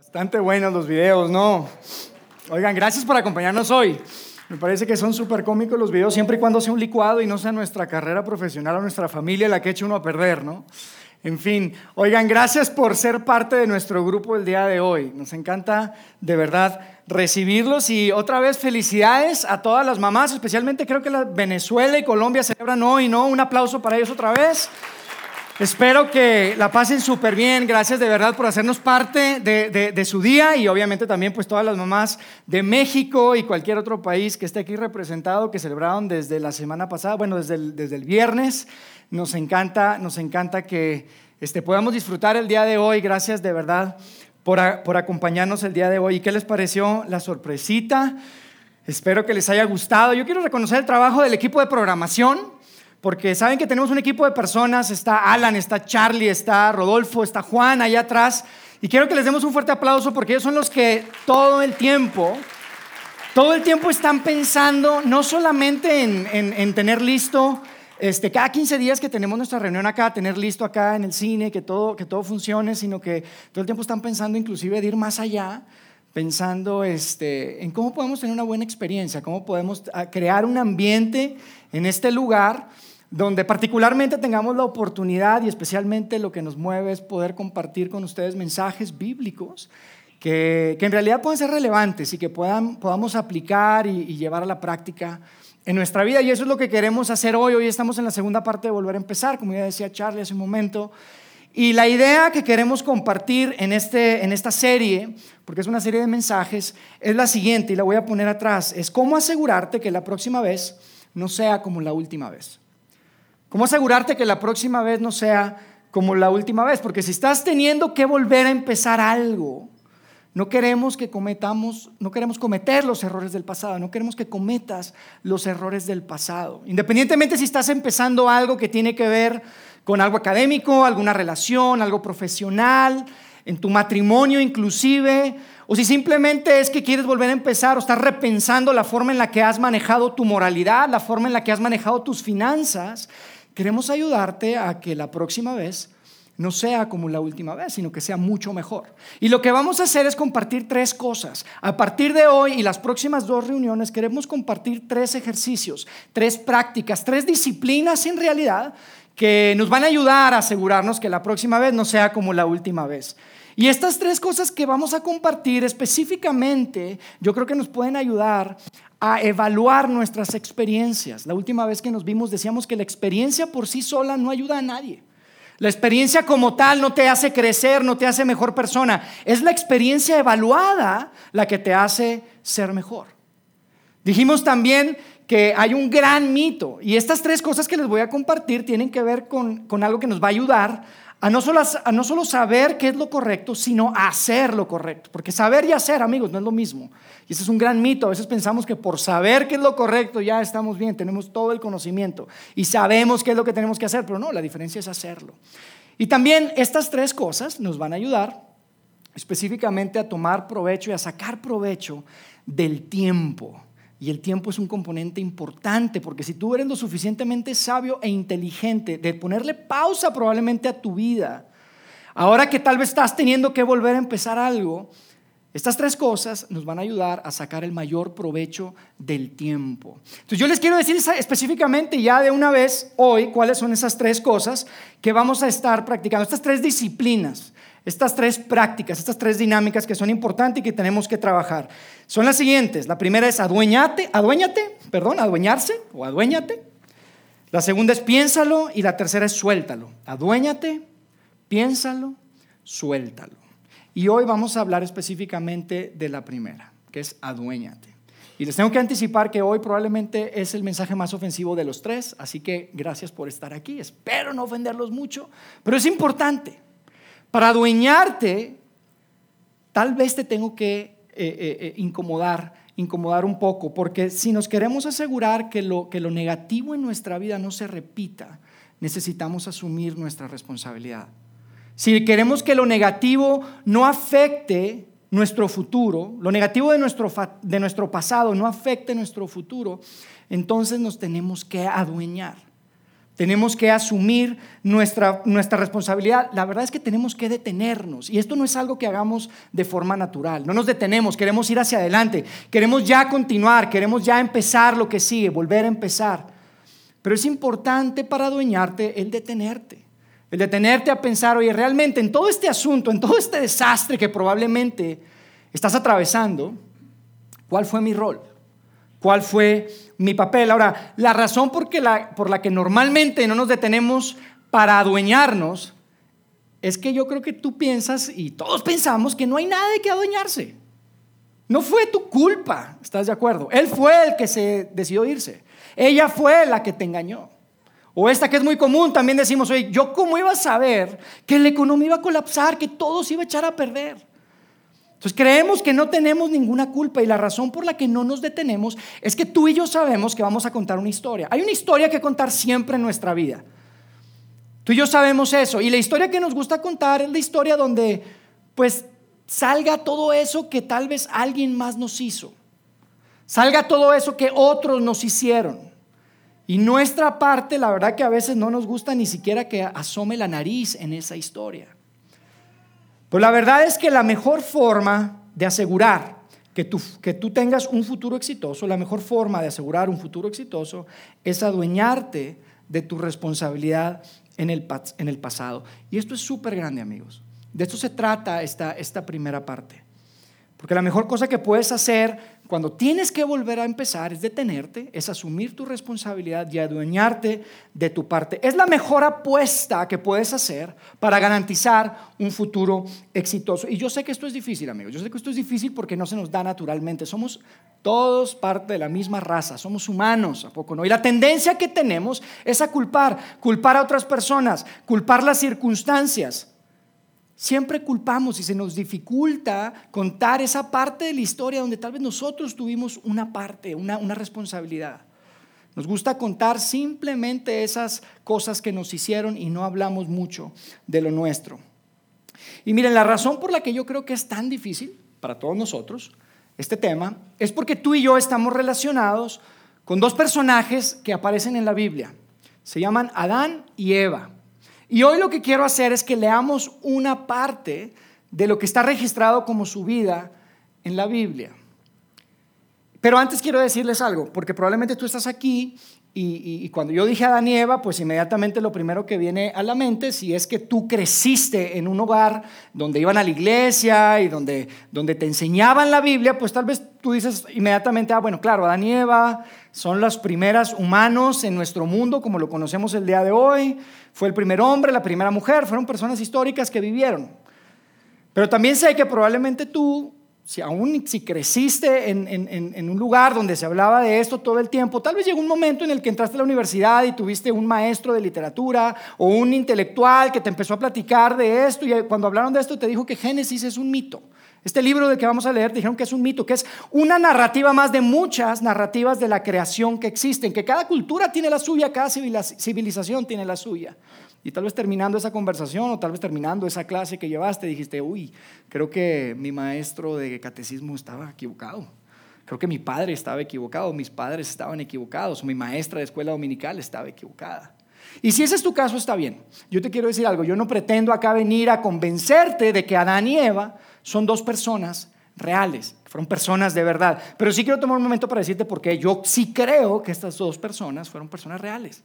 Bastante buenos los videos, ¿no? Oigan, gracias por acompañarnos hoy. Me parece que son súper cómicos los videos siempre y cuando sea un licuado y no sea nuestra carrera profesional o nuestra familia la que eche uno a perder, ¿no? En fin, oigan, gracias por ser parte de nuestro grupo el día de hoy. Nos encanta de verdad recibirlos y otra vez felicidades a todas las mamás, especialmente creo que Venezuela y Colombia celebran hoy, ¿no? Un aplauso para ellos otra vez. Espero que la pasen súper bien. Gracias de verdad por hacernos parte de, su día y obviamente también pues todas las mamás de México y cualquier otro país que esté aquí representado que celebraron desde la semana pasada, bueno, desde el, desde el viernes. Nos encanta, nos encanta que este, podamos disfrutar el día de hoy. Gracias de verdad por, por acompañarnos el día de hoy. ¿Y qué les pareció la sorpresita? Espero que les haya gustado. Yo quiero reconocer el trabajo del equipo de programación porque saben que tenemos un equipo de personas, está Alan, está Charlie, está Rodolfo, está Juan allá atrás, y quiero que les demos un fuerte aplauso porque ellos son los que todo el tiempo, todo el tiempo están pensando no solamente en, tener listo, este, cada 15 días que tenemos nuestra reunión acá, tener listo acá en el cine, que todo, que todo funcione, sino que todo el tiempo están pensando inclusive de ir más allá, pensando este, en cómo podemos tener una buena experiencia, cómo podemos ah, crear un ambiente en este lugar donde particularmente tengamos la oportunidad y especialmente lo que nos mueve es poder compartir con ustedes mensajes bíblicos que, en realidad pueden ser relevantes y que puedan, podamos aplicar y, llevar a la práctica en nuestra vida. Y eso es lo que queremos hacer hoy. Hoy estamos en la segunda parte de Volver a empezar, como ya decía Charlie hace un momento. Y la idea que queremos compartir en, este, en esta serie, porque es una serie de mensajes, es la siguiente, y la voy a poner atrás, es cómo asegurarte que la próxima vez no sea como la última vez. ¿Cómo asegurarte que la próxima vez no sea como la última vez? Porque si estás teniendo que volver a empezar algo, no queremos que cometamos, no queremos cometer los errores del pasado, no queremos que cometas los errores del pasado. Independientemente si estás empezando algo que tiene que ver con algo académico, alguna relación, algo profesional, en tu matrimonio inclusive, o si simplemente es que quieres volver a empezar o estás repensando la forma en la que has manejado tu moralidad, la forma en la que has manejado tus finanzas, Queremos ayudarte a que la próxima vez no sea como la última vez, sino que sea mucho mejor. Y lo que vamos a hacer es compartir tres cosas. A partir de hoy y las próximas dos reuniones queremos compartir tres ejercicios, tres prácticas, tres disciplinas en realidad que nos van a ayudar a asegurarnos que la próxima vez no sea como la última vez. Y estas tres cosas que vamos a compartir específicamente, yo creo que nos pueden ayudar a evaluar nuestras experiencias. La última vez que nos vimos decíamos que la experiencia por sí sola no ayuda a nadie. La experiencia como tal no te hace crecer, no te hace mejor persona. Es la experiencia evaluada la que te hace ser mejor. Dijimos también que hay un gran mito y estas tres cosas que les voy a compartir tienen que ver con, con algo que nos va a ayudar a no, solo, a no solo saber qué es lo correcto, sino hacer lo correcto. Porque saber y hacer, amigos, no es lo mismo. Y ese es un gran mito. A veces pensamos que por saber qué es lo correcto ya estamos bien, tenemos todo el conocimiento y sabemos qué es lo que tenemos que hacer, pero no, la diferencia es hacerlo. Y también estas tres cosas nos van a ayudar específicamente a tomar provecho y a sacar provecho del tiempo y el tiempo es un componente importante, porque si tú eres lo suficientemente sabio e inteligente de ponerle pausa probablemente a tu vida, ahora que tal vez estás teniendo que volver a empezar algo, estas tres cosas nos van a ayudar a sacar el mayor provecho del tiempo. Entonces yo les quiero decir específicamente ya de una vez hoy cuáles son esas tres cosas que vamos a estar practicando, estas tres disciplinas estas tres prácticas, estas tres dinámicas que son importantes y que tenemos que trabajar. Son las siguientes. La primera es adueñate, adueñate, perdón, adueñarse o adueñate. La segunda es piénsalo y la tercera es suéltalo. Aduéñate, piénsalo, suéltalo. Y hoy vamos a hablar específicamente de la primera, que es aduéñate. Y les tengo que anticipar que hoy probablemente es el mensaje más ofensivo de los tres, así que gracias por estar aquí. Espero no ofenderlos mucho, pero es importante. Para adueñarte, tal vez te tengo que eh, eh, eh, incomodar, incomodar un poco, porque si nos queremos asegurar que lo, que lo negativo en nuestra vida no se repita, necesitamos asumir nuestra responsabilidad. Si queremos que lo negativo no afecte nuestro futuro, lo negativo de nuestro, de nuestro pasado no afecte nuestro futuro, entonces nos tenemos que adueñar. Tenemos que asumir nuestra, nuestra responsabilidad. La verdad es que tenemos que detenernos. Y esto no es algo que hagamos de forma natural. No nos detenemos, queremos ir hacia adelante, queremos ya continuar, queremos ya empezar lo que sigue, volver a empezar. Pero es importante para adueñarte el detenerte. El detenerte a pensar, oye, realmente en todo este asunto, en todo este desastre que probablemente estás atravesando, ¿cuál fue mi rol? ¿Cuál fue mi papel? Ahora, la razón por, la, que normalmente no nos detenemos para adueñarnos es que yo creo que tú piensas y todos pensamos que no hay nada de qué adueñarse. No fue tu culpa, ¿estás de acuerdo? Él fue el que se decidió irse. Ella fue la que te engañó. O esta que es muy común, también decimos, oye, ¿yo cómo iba a saber que la economía iba a colapsar, que todo se iba a echar a perder? Entonces creemos que no tenemos ninguna culpa y la razón por la que no nos detenemos es que tú y yo sabemos que vamos a contar una historia. Hay una historia que contar siempre en nuestra vida. Tú y yo sabemos eso. Y la historia que nos gusta contar es la historia donde pues salga todo eso que tal vez alguien más nos hizo. Salga todo eso que otros nos hicieron. Y nuestra parte, la verdad que a veces no nos gusta ni siquiera que asome la nariz en esa historia. Pues la verdad es que la mejor forma de asegurar que tú, que tú tengas un futuro exitoso, la mejor forma de asegurar un futuro exitoso es adueñarte de tu responsabilidad en el, en el pasado. Y esto es súper grande, amigos. De esto se trata esta, esta primera parte. Porque la mejor cosa que puedes hacer cuando tienes que volver a empezar es detenerte, es asumir tu responsabilidad y adueñarte de tu parte. Es la mejor apuesta que puedes hacer para garantizar un futuro exitoso. Y yo sé que esto es difícil, amigos. Yo sé que esto es difícil porque no se nos da naturalmente. Somos todos parte de la misma raza, somos humanos, ¿a poco no? Y la tendencia que tenemos es a culpar, culpar a otras personas, culpar las circunstancias. Siempre culpamos y se nos dificulta contar esa parte de la historia donde tal vez nosotros tuvimos una parte, una, una responsabilidad. Nos gusta contar simplemente esas cosas que nos hicieron y no hablamos mucho de lo nuestro. Y miren, la razón por la que yo creo que es tan difícil para todos nosotros este tema es porque tú y yo estamos relacionados con dos personajes que aparecen en la Biblia. Se llaman Adán y Eva. Y hoy lo que quiero hacer es que leamos una parte de lo que está registrado como su vida en la Biblia. Pero antes quiero decirles algo, porque probablemente tú estás aquí y, cuando yo dije a Danieva, pues inmediatamente lo primero que viene a la mente, si es que tú creciste en un hogar donde iban a la iglesia y donde, donde te enseñaban la Biblia, pues tal vez tú dices inmediatamente, ah, bueno, claro, Adán y Eva son los primeros humanos en nuestro mundo como lo conocemos el día de hoy, fue el primer hombre, la primera mujer, fueron personas históricas que vivieron. Pero también sé que probablemente tú si aún si creciste en, un lugar donde se hablaba de esto todo el tiempo, tal vez llegó un momento en el que entraste a la universidad y tuviste un maestro de literatura o un intelectual que te empezó a platicar de esto y cuando hablaron de esto te dijo que Génesis es un mito. Este libro de que vamos a leer dijeron que es un mito, que es una narrativa más de muchas narrativas de la creación que existen, que cada cultura tiene la suya, cada civilización tiene la suya. Y tal vez terminando esa conversación o tal vez terminando esa clase que llevaste, dijiste, uy, creo que mi maestro de catecismo estaba equivocado. Creo que mi padre estaba equivocado, mis padres estaban equivocados, mi maestra de escuela dominical estaba equivocada. Y si ese es tu caso, está bien. Yo te quiero decir algo, yo no pretendo acá venir a convencerte de que Adán y Eva son dos personas reales, fueron personas de verdad. Pero sí quiero tomar un momento para decirte por qué yo sí creo que estas dos personas fueron personas reales.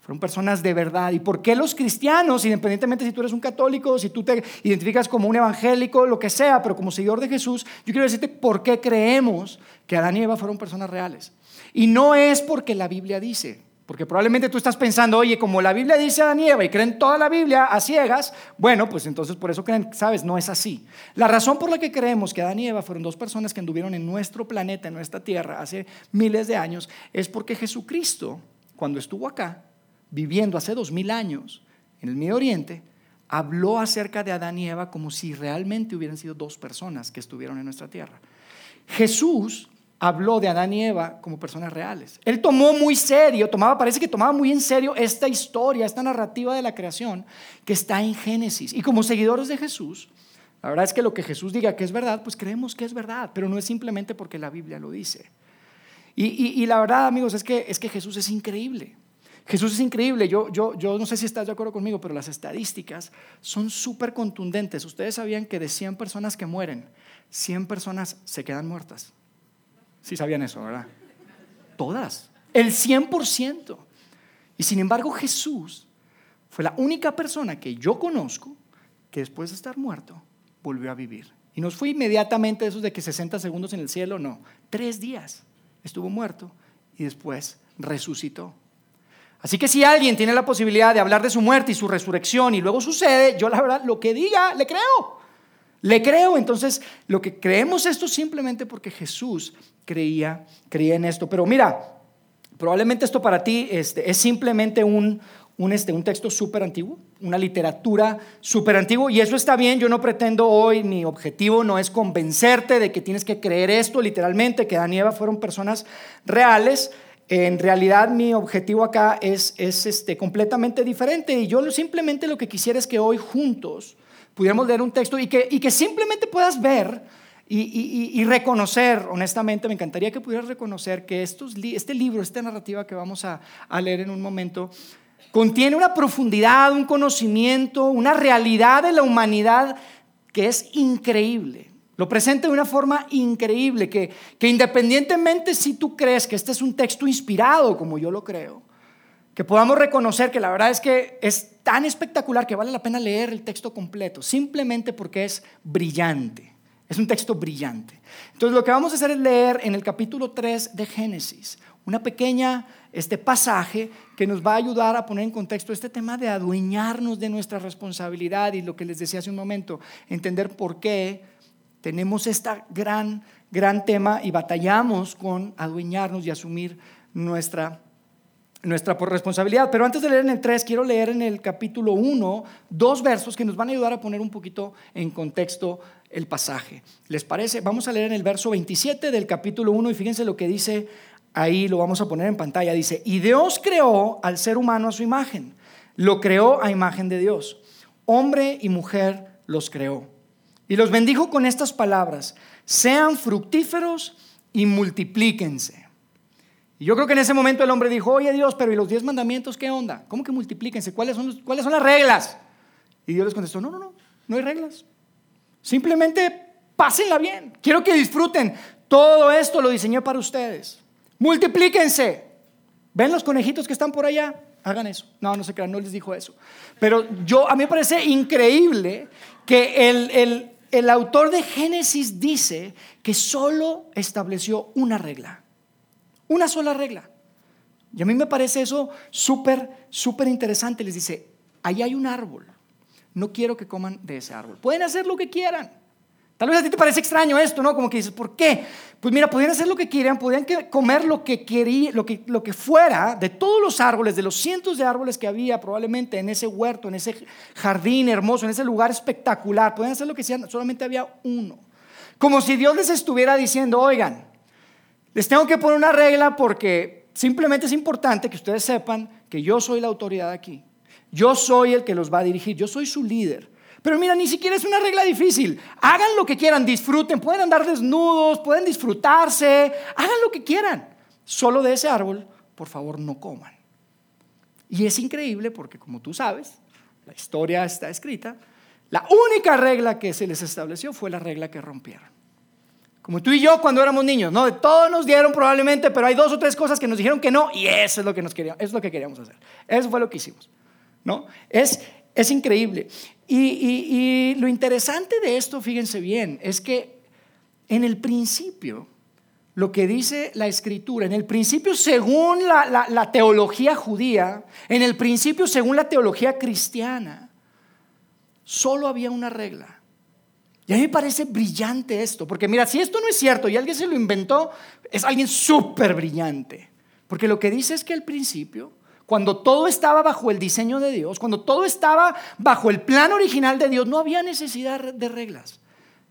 Fueron personas de verdad. ¿Y por qué los cristianos, independientemente si tú eres un católico, si tú te identificas como un evangélico, lo que sea, pero como seguidor de Jesús, yo quiero decirte por qué creemos que Adán y Eva fueron personas reales. Y no es porque la Biblia dice, porque probablemente tú estás pensando, oye, como la Biblia dice Adán y Eva y creen toda la Biblia a ciegas, bueno, pues entonces por eso creen, sabes, no es así. La razón por la que creemos que Adán y Eva fueron dos personas que anduvieron en nuestro planeta, en nuestra tierra, hace miles de años, es porque Jesucristo, cuando estuvo acá, viviendo hace dos mil años en el Medio Oriente, habló acerca de Adán y Eva como si realmente hubieran sido dos personas que estuvieron en nuestra tierra. Jesús habló de Adán y Eva como personas reales. Él tomó muy serio, tomaba, parece que tomaba muy en serio esta historia, esta narrativa de la creación que está en Génesis. Y como seguidores de Jesús, la verdad es que lo que Jesús diga que es verdad, pues creemos que es verdad, pero no es simplemente porque la Biblia lo dice. Y, la verdad, amigos, es que, es que Jesús es increíble. Jesús es increíble. Yo, yo, yo no sé si estás de acuerdo conmigo, pero las estadísticas son súper contundentes. Ustedes sabían que de 100 personas que mueren, 100 personas se quedan muertas. Sí sabían eso, ¿verdad? Todas. El 100%. Y sin embargo Jesús fue la única persona que yo conozco que después de estar muerto volvió a vivir. Y nos fue inmediatamente esos de que 60 segundos en el cielo, no. Tres días estuvo muerto y después resucitó. Así que si alguien tiene la posibilidad de hablar de su muerte y su resurrección y luego sucede, yo la verdad, lo que diga, le creo. Le creo. Entonces, lo que creemos esto simplemente porque Jesús creía, creía en esto. Pero mira, probablemente esto para ti este, es simplemente un, un, este, un texto súper antiguo, una literatura súper antiguo, y eso está bien, yo no pretendo hoy, mi objetivo no es convencerte de que tienes que creer esto literalmente, que Dan y Eva fueron personas reales, en realidad mi objetivo acá es, es este, completamente diferente y yo simplemente lo que quisiera es que hoy juntos pudiéramos leer un texto y que, y que simplemente puedas ver y, reconocer, honestamente, me encantaría que pudieras reconocer que estos, este libro, esta narrativa que vamos a, a leer en un momento, contiene una profundidad, un conocimiento, una realidad de la humanidad que es increíble. Lo presenta de una forma increíble, que, que independientemente si tú crees que este es un texto inspirado, como yo lo creo, que podamos reconocer que la verdad es que es tan espectacular que vale la pena leer el texto completo, simplemente porque es brillante. Es un texto brillante. Entonces lo que vamos a hacer es leer en el capítulo 3 de Génesis una pequeña este pasaje que nos va a ayudar a poner en contexto este tema de adueñarnos de nuestra responsabilidad y lo que les decía hace un momento, entender por qué tenemos este gran, gran tema y batallamos con adueñarnos y asumir nuestra, nuestra responsabilidad. Pero antes de leer en el 3, quiero leer en el capítulo 1 dos versos que nos van a ayudar a poner un poquito en contexto el pasaje. ¿Les parece? Vamos a leer en el verso 27 del capítulo 1 y fíjense lo que dice ahí, lo vamos a poner en pantalla. Dice, y Dios creó al ser humano a su imagen, lo creó a imagen de Dios. Hombre y mujer los creó. Y los bendijo con estas palabras, sean fructíferos y multiplíquense. Y yo creo que en ese momento el hombre dijo, oye Dios, pero ¿y los diez mandamientos qué onda? ¿Cómo que multiplíquense? ¿Cuáles son, ¿Cuáles son las reglas? Y Dios les contestó, no, no, no, no hay reglas. Simplemente pásenla bien. Quiero que disfruten. Todo esto lo diseñé para ustedes. Multiplíquense. ¿Ven los conejitos que están por allá? Hagan eso. No, no se crean, no les dijo eso. Pero yo, a mí me parece increíble que el, el el autor de Génesis dice que solo estableció una regla, una sola regla. Y a mí me parece eso súper, súper interesante. Les dice, ahí hay un árbol, no quiero que coman de ese árbol. Pueden hacer lo que quieran, Tal vez a ti te parece extraño esto, ¿no? Como que dices, ¿por qué? Pues mira, podían hacer lo que quieran, podían comer lo que querían, lo que, lo que fuera de todos los árboles, de los cientos de árboles que había probablemente en ese huerto, en ese jardín hermoso, en ese lugar espectacular. Podían hacer lo que quieran, solamente había uno. Como si Dios les estuviera diciendo, oigan, les tengo que poner una regla porque simplemente es importante que ustedes sepan que yo soy la autoridad aquí. Yo soy el que los va a dirigir, yo soy su líder. Pero mira, ni siquiera es una regla difícil. Hagan lo que quieran, disfruten, pueden andar desnudos, pueden disfrutarse, hagan lo que quieran. Solo de ese árbol, por favor, no coman. Y es increíble porque, como tú sabes, la historia está escrita, la única regla que se les estableció fue la regla que rompieron. Como tú y yo cuando éramos niños, ¿no? De todos nos dieron probablemente, pero hay dos o tres cosas que nos dijeron que no y eso es lo que nos queríamos, es lo que queríamos hacer. Eso fue lo que hicimos, ¿no? Es es increíble. Y, lo interesante de esto, fíjense bien, es que en el principio, lo que dice la escritura, en el principio según la, teología judía, en el principio según la teología cristiana, solo había una regla. Y a mí me parece brillante esto, porque mira, si esto no es cierto y alguien se lo inventó, es alguien súper brillante. Porque lo que dice es que al principio cuando todo estaba bajo el diseño de Dios, cuando todo estaba bajo el plan original de Dios, no había necesidad de reglas,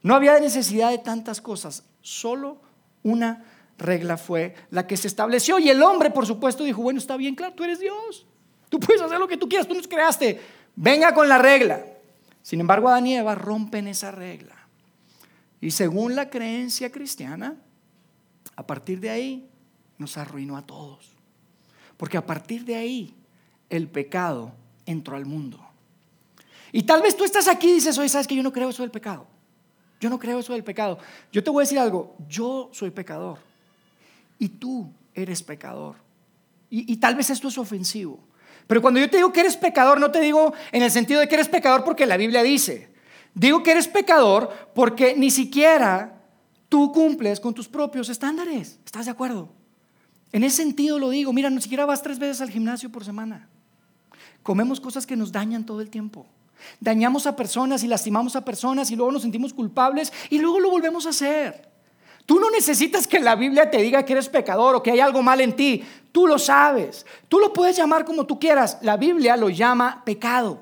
no había necesidad de tantas cosas, solo una regla fue la que se estableció. Y el hombre, por supuesto, dijo, bueno, está bien, claro, tú eres Dios, tú puedes hacer lo que tú quieras, tú nos creaste, venga con la regla. Sin embargo, Adán y Eva rompen esa regla. Y según la creencia cristiana, a partir de ahí nos arruinó a todos. Porque a partir de ahí el pecado entró al mundo. Y tal vez tú estás aquí y dices, oye, ¿sabes que yo no creo eso del pecado? Yo no creo eso del pecado. Yo te voy a decir algo, yo soy pecador y tú eres pecador. Y, y tal vez esto es ofensivo. Pero cuando yo te digo que eres pecador, no te digo en el sentido de que eres pecador porque la Biblia dice. Digo que eres pecador porque ni siquiera tú cumples con tus propios estándares. ¿Estás de acuerdo? En ese sentido lo digo. Mira, ni siquiera vas tres veces al gimnasio por semana. Comemos cosas que nos dañan todo el tiempo. Dañamos a personas y lastimamos a personas y luego nos sentimos culpables y luego lo volvemos a hacer. Tú no necesitas que la Biblia te diga que eres pecador o que hay algo mal en ti. Tú lo sabes. Tú lo puedes llamar como tú quieras. La Biblia lo llama pecado.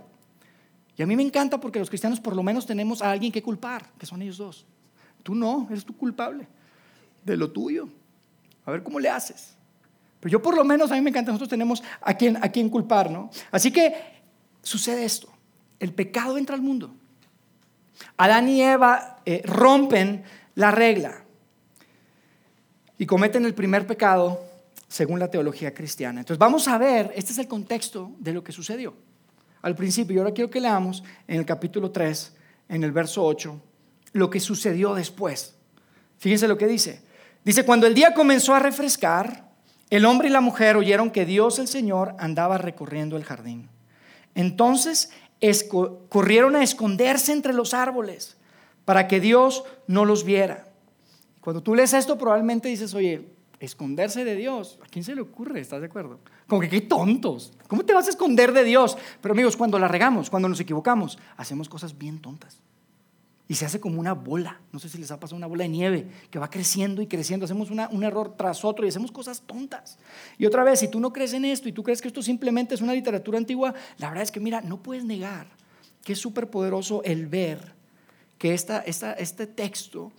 Y a mí me encanta porque los cristianos por lo menos tenemos a alguien que culpar, que son ellos dos. Tú no, eres tú culpable de lo tuyo. A ver cómo le haces. Pero yo por lo menos, a mí me encanta, nosotros tenemos a quien, a quien culpar, ¿no? Así que sucede esto. El pecado entra al mundo. Adán y Eva eh, rompen la regla y cometen el primer pecado según la teología cristiana. Entonces vamos a ver, este es el contexto de lo que sucedió al principio. Y ahora quiero que leamos en el capítulo 3, en el verso 8, lo que sucedió después. Fíjense lo que dice. Dice, cuando el día comenzó a refrescar, el hombre y la mujer oyeron que Dios el Señor andaba recorriendo el jardín. Entonces corrieron a esconderse entre los árboles para que Dios no los viera. Cuando tú lees esto probablemente dices, oye, esconderse de Dios, ¿a quién se le ocurre? ¿Estás de acuerdo? Como que qué tontos. ¿Cómo te vas a esconder de Dios? Pero amigos, cuando la regamos, cuando nos equivocamos, hacemos cosas bien tontas. Y se hace como una bola. No sé si les ha pasado una bola de nieve que va creciendo y creciendo. Hacemos un error tras otro y hacemos cosas tontas. Y otra vez, si tú no crees en esto y tú crees que esto simplemente es una literatura antigua, la verdad es que, mira, no puedes negar que es súper poderoso el ver que esta, este texto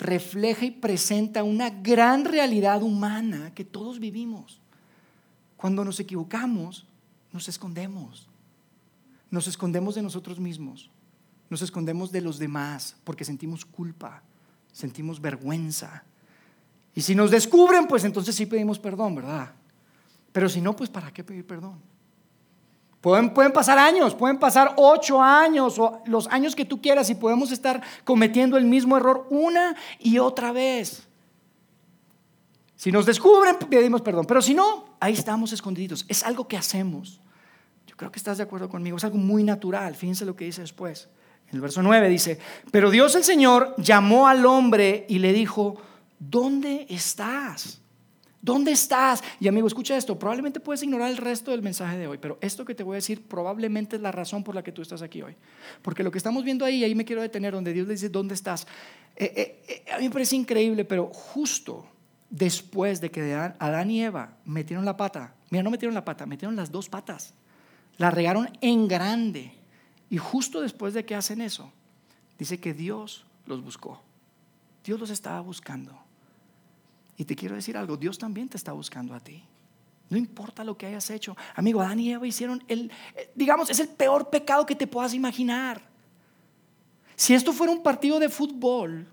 refleja y presenta una gran realidad humana que todos vivimos. Cuando nos equivocamos, nos escondemos. Nos escondemos de nosotros mismos. Nos escondemos de los demás porque sentimos culpa, sentimos vergüenza. Y si nos descubren, pues entonces sí pedimos perdón, ¿verdad? Pero si no, pues ¿para qué pedir perdón? Pueden, pasar años, pueden pasar ocho años o los años que tú quieras y podemos estar cometiendo el mismo error una y otra vez. Si nos descubren, pedimos perdón, pero si no, ahí estamos escondidos. Es algo que hacemos. Yo creo que estás de acuerdo conmigo, es algo muy natural. Fíjense lo que dice después. En el verso 9 dice, pero Dios el Señor llamó al hombre y le dijo, ¿dónde estás? ¿Dónde estás? Y amigo, escucha esto, probablemente puedes ignorar el resto del mensaje de hoy, pero esto que te voy a decir probablemente es la razón por la que tú estás aquí hoy. Porque lo que estamos viendo ahí, ahí me quiero detener, donde Dios le dice, ¿dónde estás? Eh, eh, eh, a mí me parece increíble, pero justo después de que Adán y Eva metieron la pata, mira, no metieron la pata, metieron las dos patas, la regaron en grande. Y justo después de que hacen eso, dice que Dios los buscó. Dios los estaba buscando. Y te quiero decir algo, Dios también te está buscando a ti. No importa lo que hayas hecho. Amigo, Adán y Eva hicieron el, eh, digamos, es el peor pecado que te puedas imaginar. Si esto fuera un partido de fútbol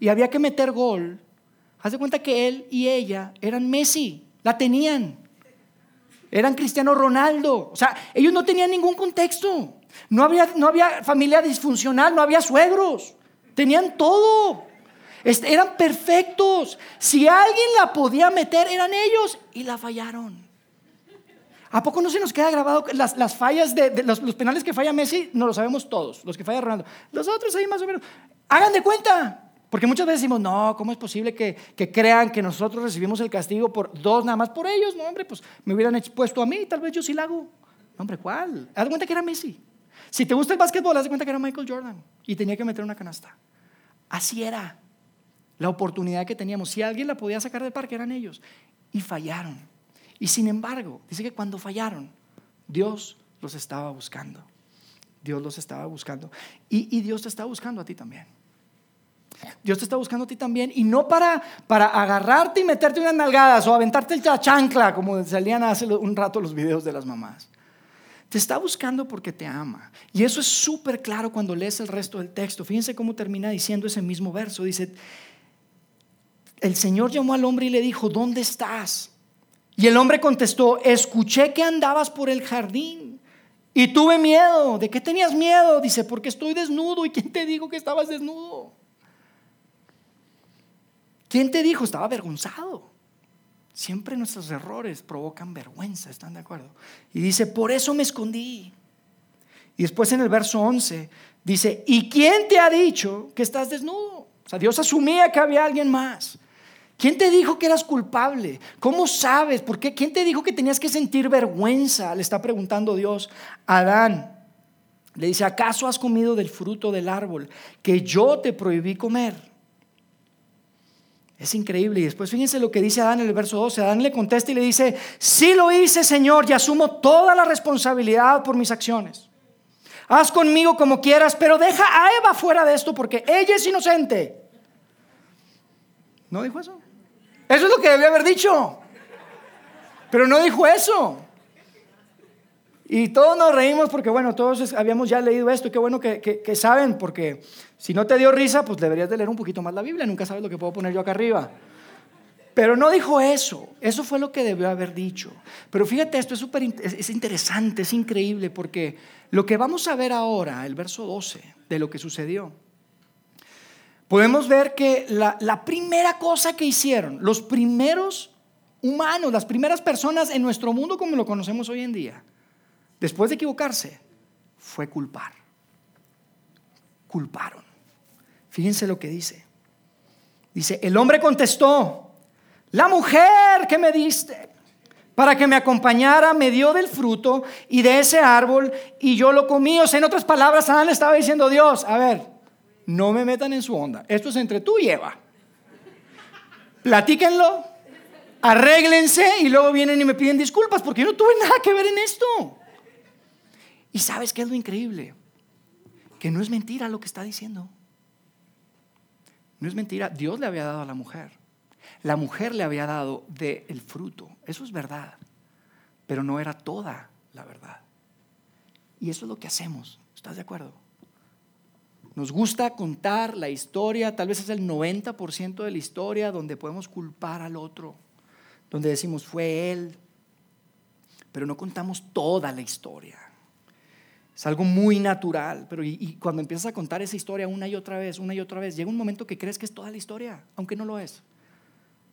y había que meter gol, haz de cuenta que él y ella eran Messi, la tenían. Eran Cristiano Ronaldo. O sea, ellos no tenían ningún contexto. No había, no había familia disfuncional, no había suegros. Tenían todo. Eran perfectos. Si alguien la podía meter, eran ellos y la fallaron. ¿A poco no se nos queda grabado las, fallas de, los, penales que falla Messi? No lo sabemos todos, los que falla Ronaldo. Los otros ahí más o menos. Hagan de cuenta. Porque muchas veces decimos, no, ¿cómo es posible que, crean que nosotros recibimos el castigo por dos nada más por ellos? No, hombre, pues me hubieran expuesto a mí, tal vez yo sí lo hago. No, hombre, ¿cuál? Haz de cuenta que era Messi. Si te gusta el básquetbol, haz de cuenta que era Michael Jordan y tenía que meter una canasta. Así era la oportunidad que teníamos. Si alguien la podía sacar del parque, eran ellos. Y fallaron. Y sin embargo, dice que cuando fallaron, Dios los estaba buscando. Dios los estaba buscando. Y, Dios te está buscando a ti también. Dios te está buscando a ti también. Y no para, para agarrarte y meterte unas nalgadas o aventarte el chancla, como salían hace un rato los videos de las mamás. Te está buscando porque te ama. Y eso es súper claro cuando lees el resto del texto. Fíjense cómo termina diciendo ese mismo verso. Dice, el Señor llamó al hombre y le dijo, ¿dónde estás? Y el hombre contestó, escuché que andabas por el jardín y tuve miedo. ¿De qué tenías miedo? Dice, porque estoy desnudo. ¿Y quién te dijo que estabas desnudo? ¿Quién te dijo? Estaba avergonzado. Siempre nuestros errores provocan vergüenza, ¿están de acuerdo? Y dice, por eso me escondí. Y después en el verso 11 dice, ¿y quién te ha dicho que estás desnudo? O sea, Dios asumía que había alguien más. ¿Quién te dijo que eras culpable? ¿Cómo sabes? ¿Por qué? ¿Quién te dijo que tenías que sentir vergüenza? Le está preguntando Dios Adán. Le dice, ¿acaso has comido del fruto del árbol que yo te prohibí comer? Es increíble. Y después fíjense lo que dice Adán en el verso 12. Adán le contesta y le dice, sí lo hice, Señor, y asumo toda la responsabilidad por mis acciones. Haz conmigo como quieras, pero deja a Eva fuera de esto porque ella es inocente. ¿No dijo eso? Eso es lo que debía haber dicho. Pero no dijo eso. Y todos nos reímos porque, bueno, todos habíamos ya leído esto. Qué bueno que, saben, porque si no te dio risa, pues deberías de leer un poquito más la Biblia. Nunca sabes lo que puedo poner yo acá arriba. Pero no dijo eso. Eso fue lo que debió haber dicho. Pero fíjate, esto es súper es interesante, es increíble, porque lo que vamos a ver ahora, el verso 12, de lo que sucedió, podemos ver que la, primera cosa que hicieron, los primeros humanos, las primeras personas en nuestro mundo como lo conocemos hoy en día, después de equivocarse, fue culpar. Culparon. Fíjense lo que dice. Dice, el hombre contestó, la mujer que me diste para que me acompañara me dio del fruto y de ese árbol y yo lo comí. O sea, en otras palabras, Adán le estaba diciendo, Dios, a ver, no me metan en su onda. Esto es entre tú y Eva. Platíquenlo, arréglense y luego vienen y me piden disculpas porque yo no tuve nada que ver en esto. Y sabes qué es lo increíble? Que no es mentira lo que está diciendo. No es mentira. Dios le había dado a la mujer. La mujer le había dado del fruto. Eso es verdad. Pero no era toda la verdad. Y eso es lo que hacemos. ¿Estás de acuerdo? Nos gusta contar la historia, tal vez es el 90% de la historia donde podemos culpar al otro, donde decimos fue él, pero no contamos toda la historia. Es algo muy natural, pero y, cuando empiezas a contar esa historia una y otra vez, una y otra vez, llega un momento que crees que es toda la historia, aunque no lo es.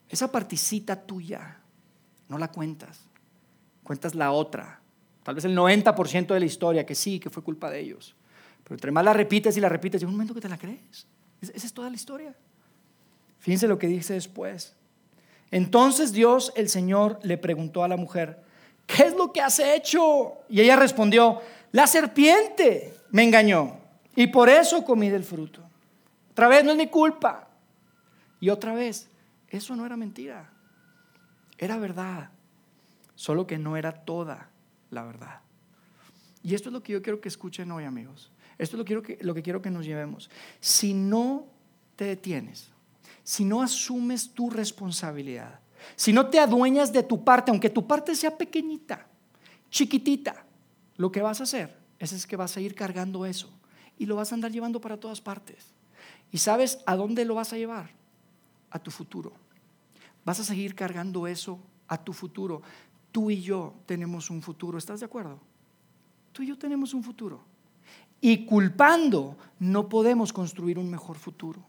Esa particita tuya, no la cuentas, cuentas la otra, tal vez el 90% de la historia, que sí, que fue culpa de ellos. Pero entre más la repites y la repites, llega un momento que te la crees. Esa es toda la historia. Fíjense lo que dice después. Entonces Dios, el Señor, le preguntó a la mujer, ¿qué es lo que has hecho? Y ella respondió, la serpiente me engañó y por eso comí del fruto. Otra vez no es mi culpa. Y otra vez, eso no era mentira. Era verdad. Solo que no era toda la verdad. Y esto es lo que yo quiero que escuchen hoy, amigos. Esto es lo, quiero que, lo que quiero que nos llevemos. Si no te detienes, si no asumes tu responsabilidad, si no te adueñas de tu parte, aunque tu parte sea pequeñita, chiquitita, lo que vas a hacer es, que vas a ir cargando eso y lo vas a andar llevando para todas partes. ¿Y sabes a dónde lo vas a llevar? A tu futuro. Vas a seguir cargando eso a tu futuro. Tú y yo tenemos un futuro, ¿estás de acuerdo? Tú y yo tenemos un futuro. Y culpando no podemos construir un mejor futuro.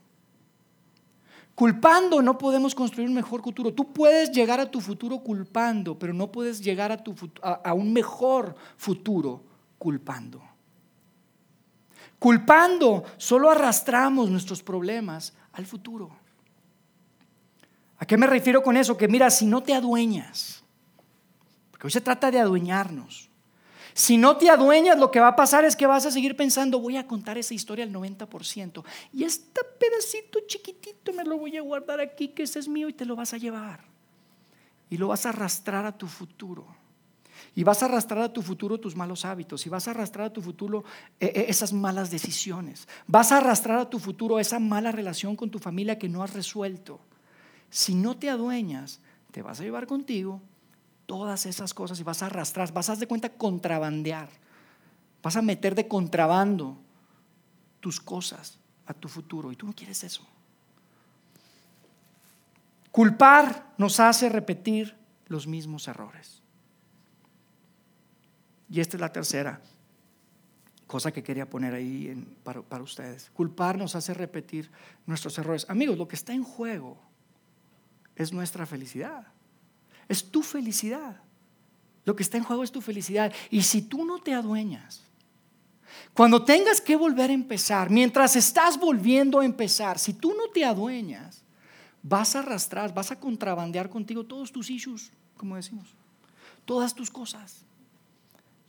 Culpando no podemos construir un mejor futuro. Tú puedes llegar a tu futuro culpando, pero no puedes llegar a, tu, a, un mejor futuro culpando. Culpando, solo arrastramos nuestros problemas al futuro. ¿A qué me refiero con eso? Que mira, si no te adueñas, porque hoy se trata de adueñarnos, si no te adueñas, lo que va a pasar es que vas a seguir pensando, voy a contar esa historia al 90%. Y este pedacito chiquitito me lo voy a guardar aquí, que ese es mío, y te lo vas a llevar. Y lo vas a arrastrar a tu futuro. Y vas a arrastrar a tu futuro tus malos hábitos. Y vas a arrastrar a tu futuro eh, eh, esas malas decisiones. Vas a arrastrar a tu futuro esa mala relación con tu familia que no has resuelto. Si no te adueñas, te vas a llevar contigo todas esas cosas y vas a arrastrar, vas a de cuenta contrabandear, vas a meter de contrabando tus cosas a tu futuro y tú no quieres eso. Culpar nos hace repetir los mismos errores. Y esta es la tercera cosa que quería poner ahí para, para ustedes. Culpar nos hace repetir nuestros errores. Amigos, lo que está en juego es nuestra felicidad. Es tu felicidad. Lo que está en juego es tu felicidad. Y si tú no te adueñas, cuando tengas que volver a empezar, mientras estás volviendo a empezar, si tú no te adueñas, vas a arrastrar, vas a contrabandear contigo todos tus issues, como decimos, todas tus cosas.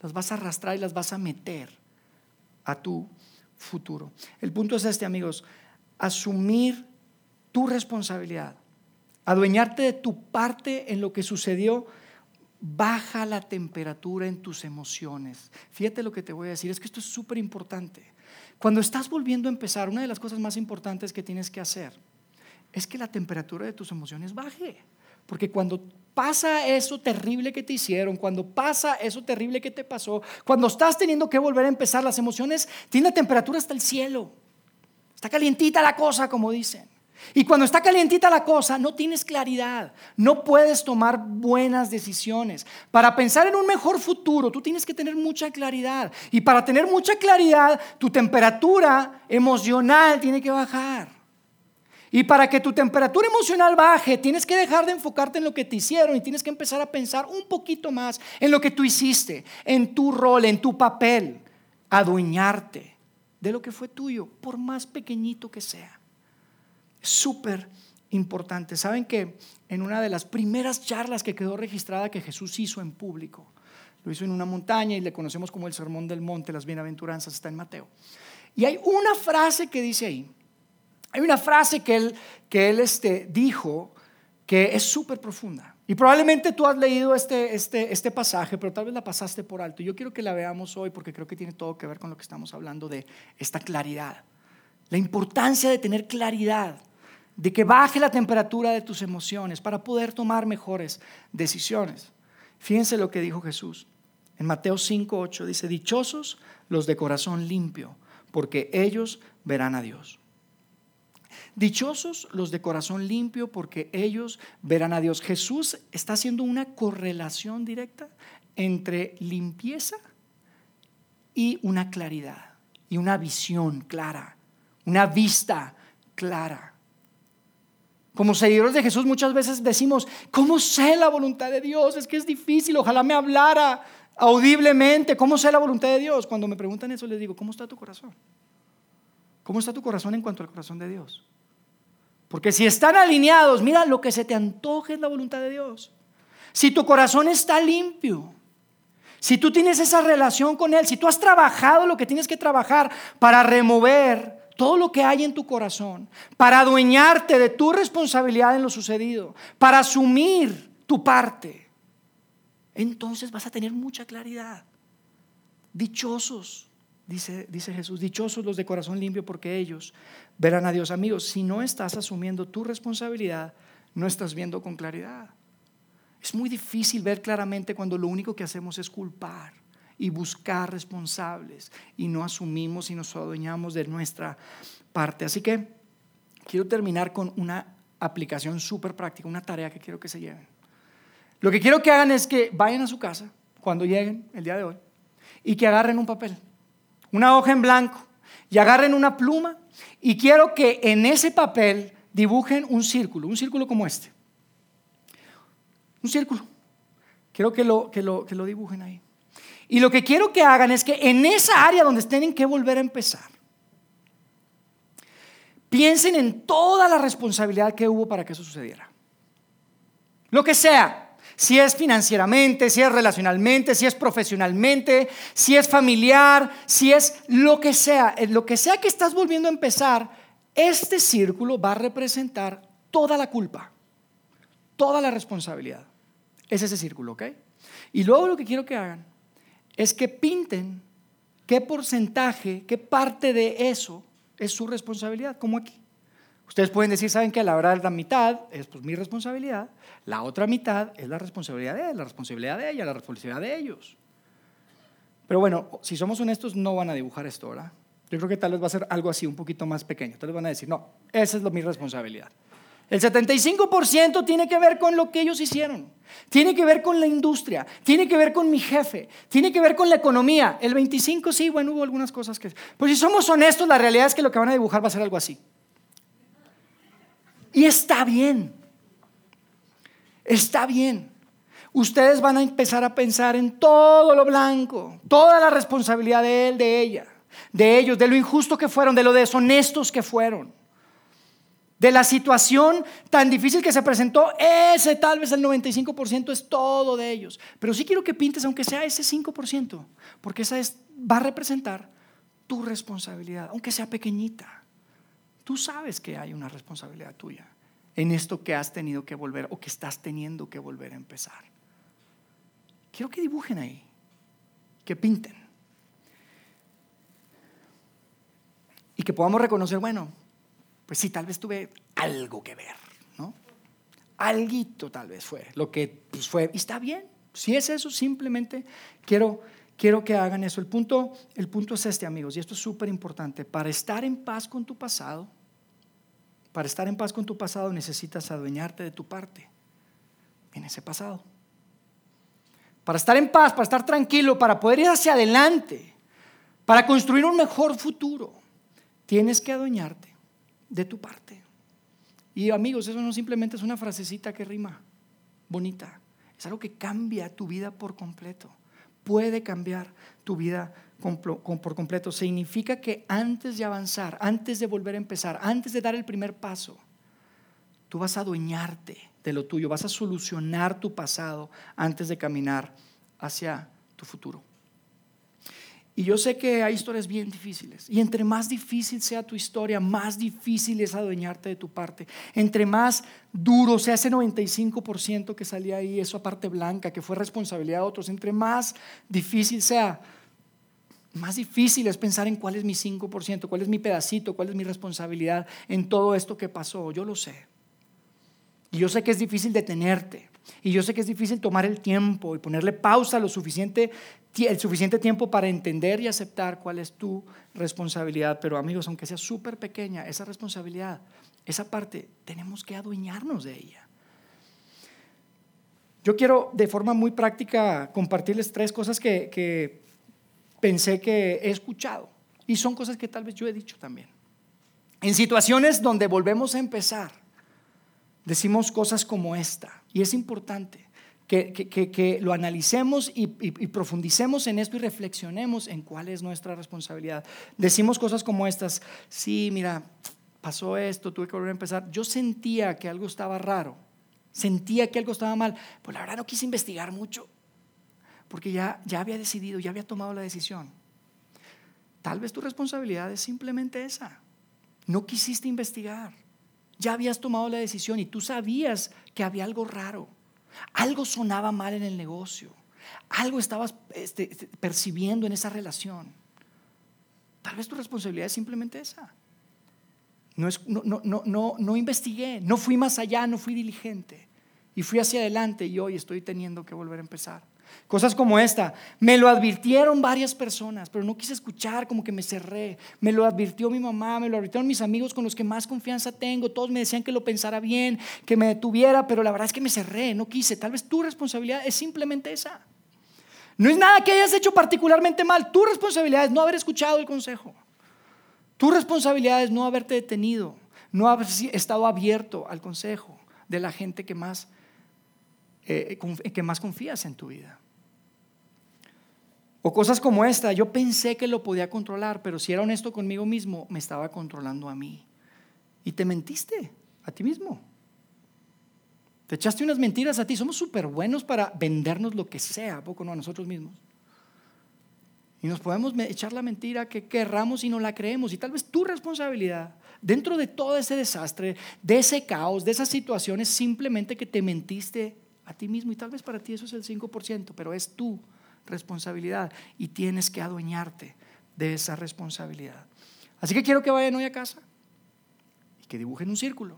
Las vas a arrastrar y las vas a meter a tu futuro. El punto es este, amigos, asumir tu responsabilidad, adueñarte de tu parte en lo que sucedió baja la temperatura en tus emociones. Fíjate lo que te voy a decir, es que esto es súper importante. Cuando estás volviendo a empezar, una de las cosas más importantes que tienes que hacer es que la temperatura de tus emociones baje. Porque cuando pasa eso terrible que te hicieron, cuando pasa eso terrible que te pasó, cuando estás teniendo que volver a empezar, las emociones tienen la temperatura hasta el cielo. Está calientita la cosa, como dicen. Y cuando está calientita la cosa, no tienes claridad, no puedes tomar buenas decisiones. Para pensar en un mejor futuro, tú tienes que tener mucha claridad. Y para tener mucha claridad, tu temperatura emocional tiene que bajar. Y para que tu temperatura emocional baje, tienes que dejar de enfocarte en lo que te hicieron y tienes que empezar a pensar un poquito más en lo que tú hiciste, en tu rol, en tu papel, adueñarte de lo que fue tuyo, por más pequeñito que sea súper importante. ¿Saben que en una de las primeras charlas que quedó registrada que Jesús hizo en público, lo hizo en una montaña y le conocemos como el Sermón del Monte, las Bienaventuranzas, está en Mateo. Y hay una frase que dice ahí, hay una frase que él, que él este, dijo que es súper profunda. Y probablemente tú has leído este, este, este pasaje, pero tal vez la pasaste por alto. Yo quiero que la veamos hoy porque creo que tiene todo que ver con lo que estamos hablando de esta claridad. La importancia de tener claridad de que baje la temperatura de tus emociones para poder tomar mejores decisiones. Fíjense lo que dijo Jesús. En Mateo 5:8 dice, "Dichosos los de corazón limpio, porque ellos verán a Dios." Dichosos los de corazón limpio, porque ellos verán a Dios. Jesús está haciendo una correlación directa entre limpieza y una claridad, y una visión clara, una vista clara. Como seguidores de Jesús muchas veces decimos, ¿cómo sé la voluntad de Dios? Es que es difícil, ojalá me hablara audiblemente, ¿cómo sé la voluntad de Dios? Cuando me preguntan eso les digo, ¿cómo está tu corazón? ¿Cómo está tu corazón en cuanto al corazón de Dios? Porque si están alineados, mira, lo que se te antoje es la voluntad de Dios. Si tu corazón está limpio, si tú tienes esa relación con Él, si tú has trabajado lo que tienes que trabajar para remover todo lo que hay en tu corazón, para adueñarte de tu responsabilidad en lo sucedido, para asumir tu parte, entonces vas a tener mucha claridad. Dichosos, dice, dice Jesús, dichosos los de corazón limpio porque ellos verán a Dios. Amigos, si no estás asumiendo tu responsabilidad, no estás viendo con claridad. Es muy difícil ver claramente cuando lo único que hacemos es culpar y buscar responsables y no asumimos y nos adueñamos de nuestra parte. Así que quiero terminar con una aplicación súper práctica, una tarea que quiero que se lleven. Lo que quiero que hagan es que vayan a su casa cuando lleguen el día de hoy y que agarren un papel, una hoja en blanco y agarren una pluma y quiero que en ese papel dibujen un círculo, un círculo como este. Un círculo. Quiero que lo, que lo, que lo dibujen ahí. Y lo que quiero que hagan es que en esa área donde tienen que volver a empezar, piensen en toda la responsabilidad que hubo para que eso sucediera. Lo que sea, si es financieramente, si es relacionalmente, si es profesionalmente, si es familiar, si es lo que sea, lo que sea que estás volviendo a empezar, este círculo va a representar toda la culpa, toda la responsabilidad. Es ese círculo, ¿ok? Y luego lo que quiero que hagan es que pinten qué porcentaje, qué parte de eso es su responsabilidad, como aquí. Ustedes pueden decir, ¿saben que La verdad la mitad es pues, mi responsabilidad, la otra mitad es la responsabilidad de él, la responsabilidad de ella, la responsabilidad de ellos. Pero bueno, si somos honestos, no van a dibujar esto, ¿verdad? Yo creo que tal vez va a ser algo así, un poquito más pequeño. Tal vez van a decir, no, esa es lo, mi responsabilidad. El 75% tiene que ver con lo que ellos hicieron. Tiene que ver con la industria, tiene que ver con mi jefe, tiene que ver con la economía. El 25 sí, bueno, hubo algunas cosas que... Pues si somos honestos, la realidad es que lo que van a dibujar va a ser algo así. Y está bien. Está bien. Ustedes van a empezar a pensar en todo lo blanco, toda la responsabilidad de él, de ella, de ellos, de lo injusto que fueron, de lo deshonestos que fueron de la situación tan difícil que se presentó, ese tal vez el 95% es todo de ellos. Pero sí quiero que pintes, aunque sea ese 5%, porque esa es, va a representar tu responsabilidad, aunque sea pequeñita. Tú sabes que hay una responsabilidad tuya en esto que has tenido que volver o que estás teniendo que volver a empezar. Quiero que dibujen ahí, que pinten. Y que podamos reconocer, bueno, pues sí, tal vez tuve algo que ver, ¿no? Alguito tal vez fue lo que pues, fue. Y está bien, si es eso, simplemente quiero, quiero que hagan eso. El punto, el punto es este, amigos, y esto es súper importante. Para estar en paz con tu pasado, para estar en paz con tu pasado necesitas adueñarte de tu parte en ese pasado. Para estar en paz, para estar tranquilo, para poder ir hacia adelante, para construir un mejor futuro, tienes que adueñarte de tu parte. Y amigos, eso no simplemente es una frasecita que rima, bonita. Es algo que cambia tu vida por completo. Puede cambiar tu vida por completo. Significa que antes de avanzar, antes de volver a empezar, antes de dar el primer paso, tú vas a adueñarte de lo tuyo, vas a solucionar tu pasado antes de caminar hacia tu futuro. Y yo sé que hay historias bien difíciles. Y entre más difícil sea tu historia, más difícil es adueñarte de tu parte. Entre más duro sea ese 95% que salía ahí, esa parte blanca que fue responsabilidad de otros, entre más difícil sea, más difícil es pensar en cuál es mi 5%, cuál es mi pedacito, cuál es mi responsabilidad en todo esto que pasó. Yo lo sé. Y yo sé que es difícil detenerte. Y yo sé que es difícil tomar el tiempo y ponerle pausa lo suficiente, el suficiente tiempo para entender y aceptar cuál es tu responsabilidad. Pero amigos, aunque sea súper pequeña, esa responsabilidad, esa parte, tenemos que adueñarnos de ella. Yo quiero de forma muy práctica compartirles tres cosas que, que pensé que he escuchado. Y son cosas que tal vez yo he dicho también. En situaciones donde volvemos a empezar, decimos cosas como esta. Y es importante que, lo analicemos y, profundicemos en esto y reflexionemos en cuál es nuestra responsabilidad. Decimos cosas como estas, sí, mira, pasó esto, tuve que volver a empezar. Yo sentía que algo estaba raro, sentía que algo estaba mal, pues la verdad no quise investigar mucho, porque ya, ya había decidido, ya había tomado la decisión. Tal vez tu responsabilidad es simplemente esa. No quisiste investigar. Ya habías tomado la decisión y tú sabías que había algo raro. Algo sonaba mal en el negocio. Algo estabas este, este, percibiendo en esa relación. Tal vez tu responsabilidad es simplemente esa. No, no investigué, no fui más allá, no fui diligente. Y fui hacia adelante y hoy estoy teniendo que volver a empezar. Cosas como esta. Me lo advirtieron varias personas, pero no quise escuchar, como que me cerré. Me lo advirtió mi mamá, me lo advirtieron mis amigos con los que más confianza tengo. Todos me decían que lo pensara bien, que me detuviera, pero la verdad es que me cerré, no quise. Tal vez tu responsabilidad es simplemente esa. No es nada que hayas hecho particularmente mal. Tu responsabilidad es no haber escuchado el consejo. Tu responsabilidad es no haberte detenido, no haber estado abierto al consejo de la gente que más, eh, que más confías en tu vida. O cosas como esta, yo pensé que lo podía controlar, pero si era honesto conmigo mismo, me estaba controlando a mí. Y te mentiste a ti mismo. Te echaste unas mentiras a ti. Somos súper buenos para vendernos lo que sea, poco no a nosotros mismos. Y nos podemos echar la mentira que querramos y no la creemos. Y tal vez tu responsabilidad, dentro de todo ese desastre, de ese caos, de esas situaciones, simplemente que te mentiste a ti mismo. Y tal vez para ti eso es el 5%, pero es tú responsabilidad y tienes que adueñarte de esa responsabilidad. Así que quiero que vayan hoy a casa y que dibujen un círculo.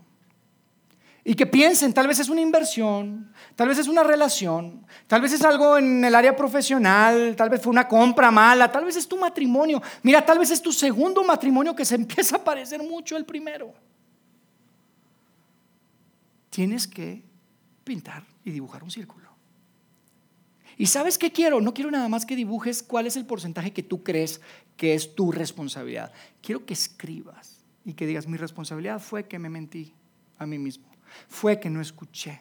Y que piensen, tal vez es una inversión, tal vez es una relación, tal vez es algo en el área profesional, tal vez fue una compra mala, tal vez es tu matrimonio. Mira, tal vez es tu segundo matrimonio que se empieza a parecer mucho el primero. tienes que pintar y dibujar un círculo. ¿Y sabes qué quiero? No quiero nada más que dibujes cuál es el porcentaje que tú crees que es tu responsabilidad. Quiero que escribas y que digas, mi responsabilidad fue que me mentí a mí mismo, fue que no escuché.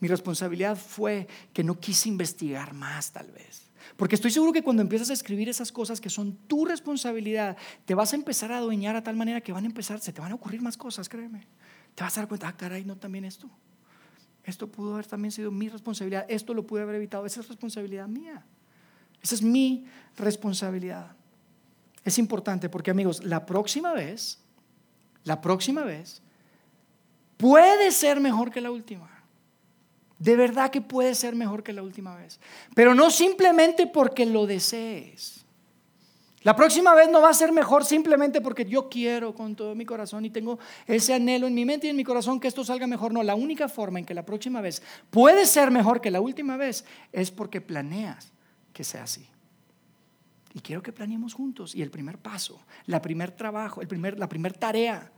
Mi responsabilidad fue que no quise investigar más tal vez. Porque estoy seguro que cuando empiezas a escribir esas cosas que son tu responsabilidad, te vas a empezar a adueñar a tal manera que van a empezar, se te van a ocurrir más cosas, créeme. Te vas a dar cuenta, ah, caray, no también esto. Esto pudo haber también sido mi responsabilidad, esto lo pude haber evitado, esa es responsabilidad mía. Esa es mi responsabilidad. Es importante porque amigos, la próxima vez, la próxima vez, puede ser mejor que la última. De verdad que puede ser mejor que la última vez. Pero no simplemente porque lo desees. La próxima vez no va a ser mejor simplemente porque yo quiero con todo mi corazón y tengo ese anhelo en mi mente y en mi corazón que esto salga mejor. No, la única forma en que la próxima vez puede ser mejor que la última vez es porque planeas que sea así. Y quiero que planeemos juntos. Y el primer paso, la primer trabajo, el primer, la primera tarea,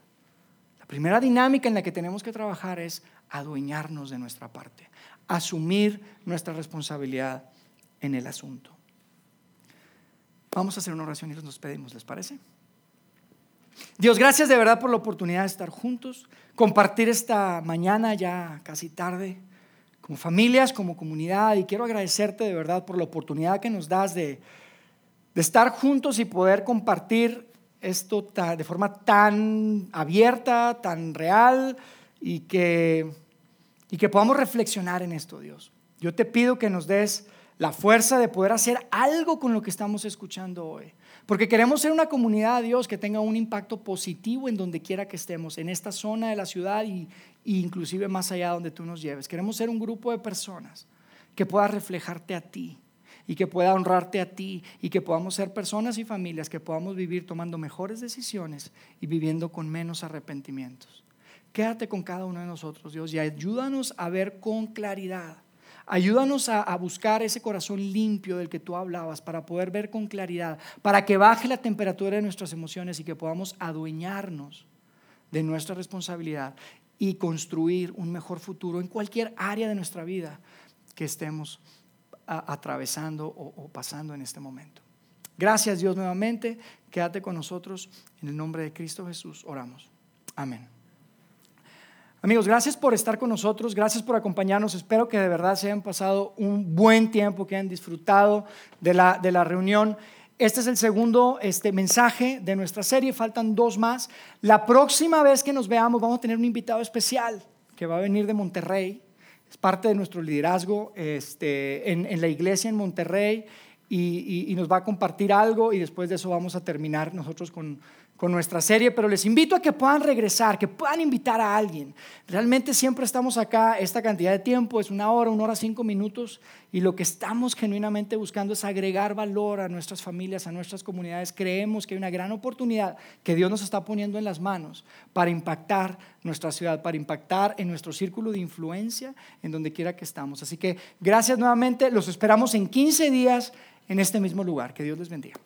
la primera dinámica en la que tenemos que trabajar es adueñarnos de nuestra parte, asumir nuestra responsabilidad en el asunto. Vamos a hacer una oración y nos despedimos, ¿les parece? Dios, gracias de verdad por la oportunidad de estar juntos, compartir esta mañana ya casi tarde, como familias, como comunidad, y quiero agradecerte de verdad por la oportunidad que nos das de, de estar juntos y poder compartir esto de forma tan abierta, tan real, y que, y que podamos reflexionar en esto, Dios. Yo te pido que nos des la fuerza de poder hacer algo con lo que estamos escuchando hoy. Porque queremos ser una comunidad, Dios, que tenga un impacto positivo en donde quiera que estemos, en esta zona de la ciudad y, inclusive más allá donde tú nos lleves. Queremos ser un grupo de personas que pueda reflejarte a ti y que pueda honrarte a ti y que podamos ser personas y familias que podamos vivir tomando mejores decisiones y viviendo con menos arrepentimientos. Quédate con cada uno de nosotros, Dios, y ayúdanos a ver con claridad Ayúdanos a, buscar ese corazón limpio del que tú hablabas para poder ver con claridad, para que baje la temperatura de nuestras emociones y que podamos adueñarnos de nuestra responsabilidad y construir un mejor futuro en cualquier área de nuestra vida que estemos atravesando o pasando en este momento. Gracias Dios nuevamente. Quédate con nosotros. En el nombre de Cristo Jesús oramos. Amén. Amigos, gracias por estar con nosotros, gracias por acompañarnos. Espero que de verdad se hayan pasado un buen tiempo, que hayan disfrutado de la, de la reunión. Este es el segundo este, mensaje de nuestra serie, faltan dos más. La próxima vez que nos veamos vamos a tener un invitado especial que va a venir de Monterrey, es parte de nuestro liderazgo este, en, en la iglesia en Monterrey y, y, nos va a compartir algo y después de eso vamos a terminar nosotros con con nuestra serie, pero les invito a que puedan regresar, que puedan invitar a alguien. Realmente siempre estamos acá, esta cantidad de tiempo es una hora, una hora, cinco minutos, y lo que estamos genuinamente buscando es agregar valor a nuestras familias, a nuestras comunidades. Creemos que hay una gran oportunidad que Dios nos está poniendo en las manos para impactar nuestra ciudad, para impactar en nuestro círculo de influencia, en donde quiera que estamos. Así que gracias nuevamente, los esperamos en 15 días en este mismo lugar. Que Dios les bendiga.